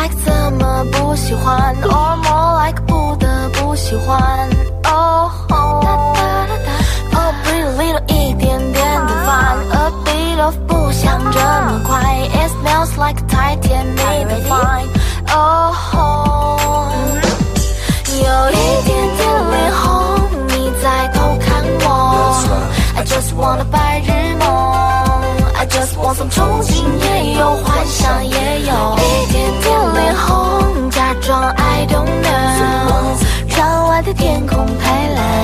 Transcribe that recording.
like 怎么不喜欢，or more like 不得不喜欢。Oh oh oh pretty little 一点点的烦，a bit of 不想这么快，it smells like 太甜蜜的 fine。Oh oh 有一点点脸红，你在偷看我。I just wanna 白日梦，I just want some 憧憬，也有幻想，也有一点点脸红。天空太蓝。